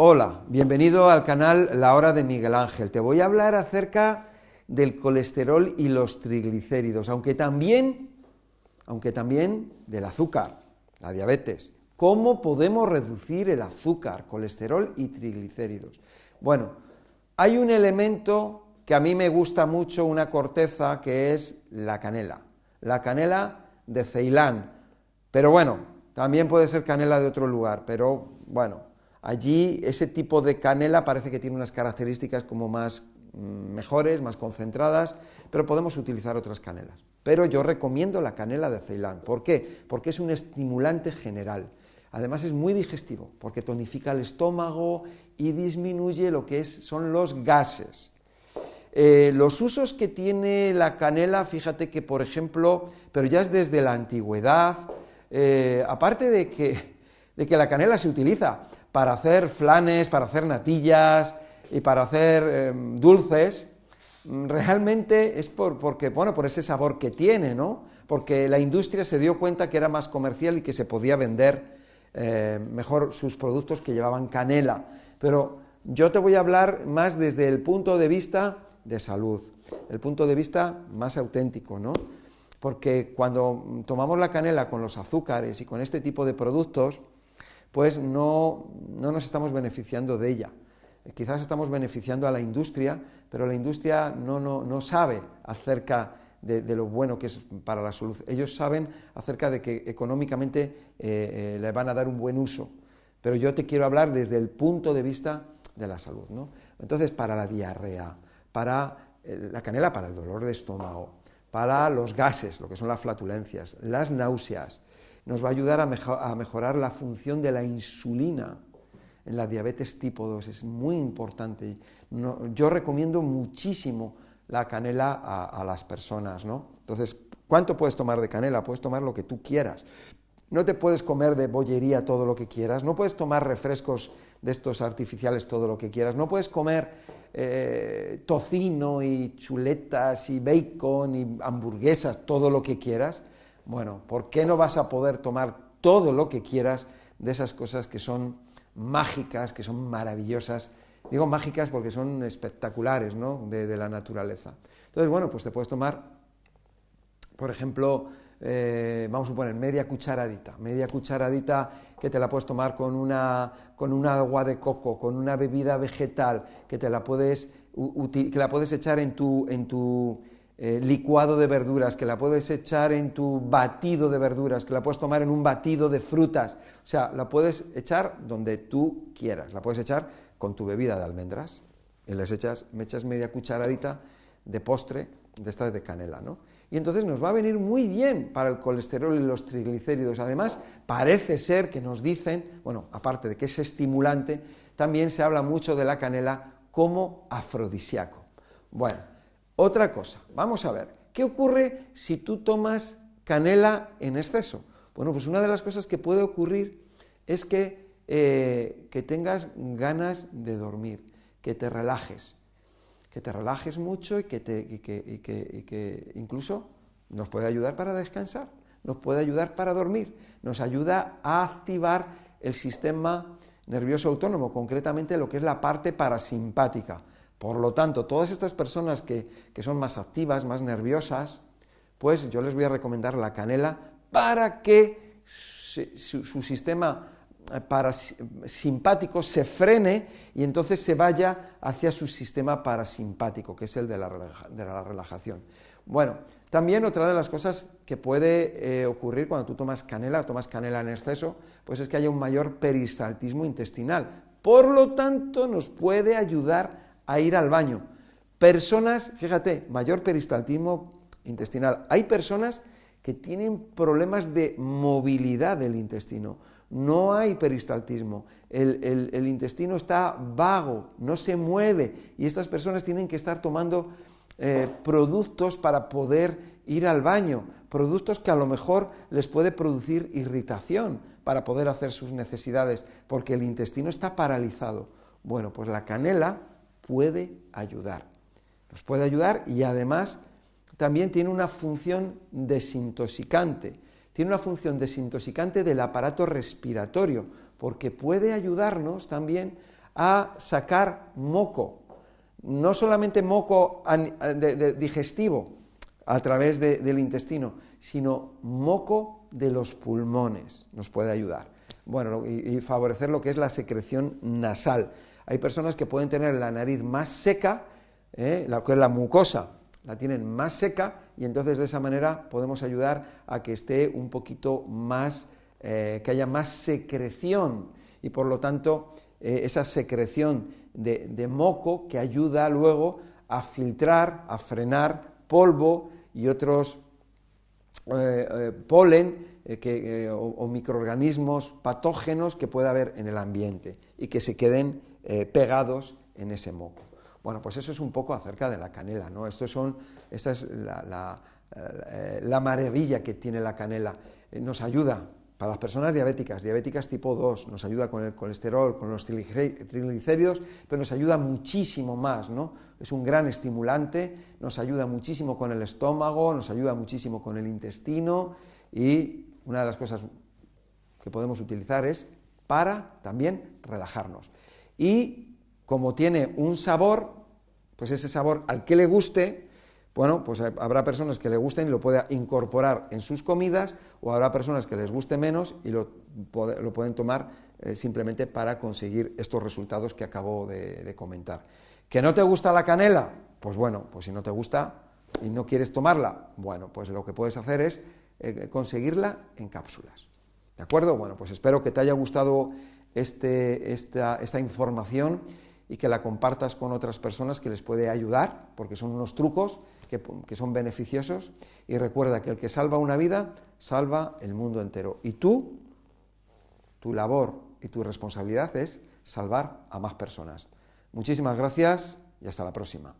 Hola, bienvenido al canal La Hora de Miguel Ángel. Te voy a hablar acerca del colesterol y los triglicéridos, aunque también, aunque también del azúcar, la diabetes. ¿Cómo podemos reducir el azúcar, colesterol y triglicéridos? Bueno, hay un elemento que a mí me gusta mucho, una corteza, que es la canela. La canela de Ceilán. Pero bueno, también puede ser canela de otro lugar, pero bueno, Allí ese tipo de canela parece que tiene unas características como más mm, mejores, más concentradas, pero podemos utilizar otras canelas. Pero yo recomiendo la canela de Ceilán. ¿Por qué? Porque es un estimulante general. Además es muy digestivo, porque tonifica el estómago y disminuye lo que son los gases. Eh, los usos que tiene la canela, fíjate que, por ejemplo, pero ya es desde la antigüedad, eh, aparte de que, de que la canela se utiliza para hacer flanes, para hacer natillas y para hacer em, dulces, mm, realmente es por, porque, bueno, por ese sabor que tiene, ¿no? Porque la industria se dio cuenta que era más comercial y que se podía vender eh, mejor sus productos que llevaban canela. Pero yo te voy a hablar más desde el punto de vista de salud, el punto de vista más auténtico, ¿no? Porque cuando tomamos la canela con los azúcares y con este tipo de productos, pues no, nos estamos beneficiando de ella. Eh, quizás estamos beneficiando a la industria, pero la industria no, sabe acerca de, lo bueno que es para la salud. Ellos saben acerca de que económicamente eh, eh, le van a dar un buen uso, pero yo te quiero hablar desde el punto de vista de la salud. Entonces, para la diarrea, para la canela, para el dolor de estómago, para los gases, lo que son las flatulencias, las náuseas, nos va a ayudar a, mejorar la función de la insulina en la diabetes tipo 2. Es muy importante. yo recomiendo muchísimo la canela a, las personas. ¿no? Entonces, ¿cuánto puedes tomar de canela? Puedes tomar lo que tú quieras. No te puedes comer de bollería todo lo que quieras, no puedes tomar refrescos de estos artificiales todo lo que quieras, no puedes comer eh, tocino y chuletas y bacon y hamburguesas todo lo que quieras, bueno, ¿por qué no vas a poder tomar todo lo que quieras de esas cosas que son mágicas, que son maravillosas? Digo mágicas porque son espectaculares, ¿no? De, la naturaleza. Entonces, bueno, pues te puedes tomar, por ejemplo, eh, vamos a poner media cucharadita, media cucharadita que te la puedes tomar con una, con una agua de coco, con una bebida vegetal, que te la puedes, que la puedes echar en tu, en tu eh, licuado de verduras, que la puedes echar en tu batido de verduras, que la puedes tomar en un batido de frutas. O sea, la puedes echar donde tú quieras. La puedes echar con tu bebida de almendras. Y les echas, me echas media cucharadita de postre de esta de canela, ¿no? Y entonces nos va a venir muy bien para el colesterol y los triglicéridos. Además, parece ser que nos dicen, bueno, aparte de que es estimulante, también se habla mucho de la canela como afrodisíaco. Bueno, otra cosa, vamos a ver, ¿qué ocurre si tú tomas canela en exceso? Bueno, pues una de las cosas que puede ocurrir es que, eh, que tengas ganas de dormir, que te relajes, que te relajes mucho y que, te, y que incluso nos puede ayudar para descansar, nos puede ayudar para dormir, nos ayuda a activar el sistema nervioso autónomo, concretamente lo que es la parte parasimpática. Por lo tanto, todas estas personas que, son más activas, más nerviosas, pues yo les voy a recomendar la canela para que su, sistema eh, parasimpático se frene y entonces se vaya hacia su sistema parasimpático, que es el de la, relajación. Bueno, también otra de las cosas que puede eh, ocurrir cuando tú tomas canela, tomas canela en exceso, pues es que haya un mayor peristaltismo intestinal. Por lo tanto, nos puede ayudar a ir al baño. Personas, fíjate, mayor peristaltismo intestinal. Hay personas que tienen problemas de movilidad del intestino. No hay peristaltismo. El, intestino está vago, no se mueve. Y estas personas tienen que estar tomando eh, productos para poder ir al baño. Productos que a lo mejor les puede producir irritación para poder hacer sus necesidades, porque el intestino está paralizado. Bueno, pues la canela puede ayudar. Nos puede ayudar y además también tiene una función desintoxicante. Tiene una función desintoxicante del aparato respiratorio, porque puede ayudarnos también a sacar moco, no solamente moco digestivo a través del intestino, sino moco de los pulmones, nos puede ayudar. Bueno, y, favorecer lo que es la secreción nasal. Hay personas que pueden tener la nariz más seca, ¿eh? la que es la mucosa, la tienen más seca y entonces de esa manera podemos ayudar a que esté un poquito más, eh, que haya más secreción y por lo tanto eh, esa secreción de, moco que ayuda luego a filtrar, a frenar polvo y otros eh, polen o, microorganismos patógenos que pueda haber en el ambiente y que se queden pegados en ese moco. Bueno, pues eso es un poco acerca de la canela, ¿no? Esto son, esta es la, eh, la, maravilla que tiene la canela. Eh, nos ayuda para las personas diabéticas, diabéticas tipo 2, nos ayuda con el colesterol, con los triglicéridos, pero nos ayuda muchísimo más, ¿no? Es un gran estimulante, nos ayuda muchísimo con el estómago, nos ayuda muchísimo con el intestino y una de las cosas que podemos utilizar es para también relajarnos. Y como tiene un sabor, pues ese sabor al que le guste, bueno, pues habrá personas que le gusten y lo pueda incorporar en sus comidas, o habrá personas que les guste menos y lo, pueden tomar eh, simplemente para conseguir estos resultados que acabo de, comentar. ¿Que no te gusta la canela? Pues bueno, pues si no te gusta y no quieres tomarla, bueno, pues lo que puedes hacer es eh, conseguirla en cápsulas. ¿De acuerdo? Bueno, pues espero que te haya gustado este, esta, esta información y que la compartas con otras personas que les puede ayudar, porque son unos trucos que, son beneficiosos. Y recuerda que el que salva una vida, salva el mundo entero. Y tú, tu labor y tu responsabilidad es salvar a más personas. Muchísimas gracias y hasta la próxima.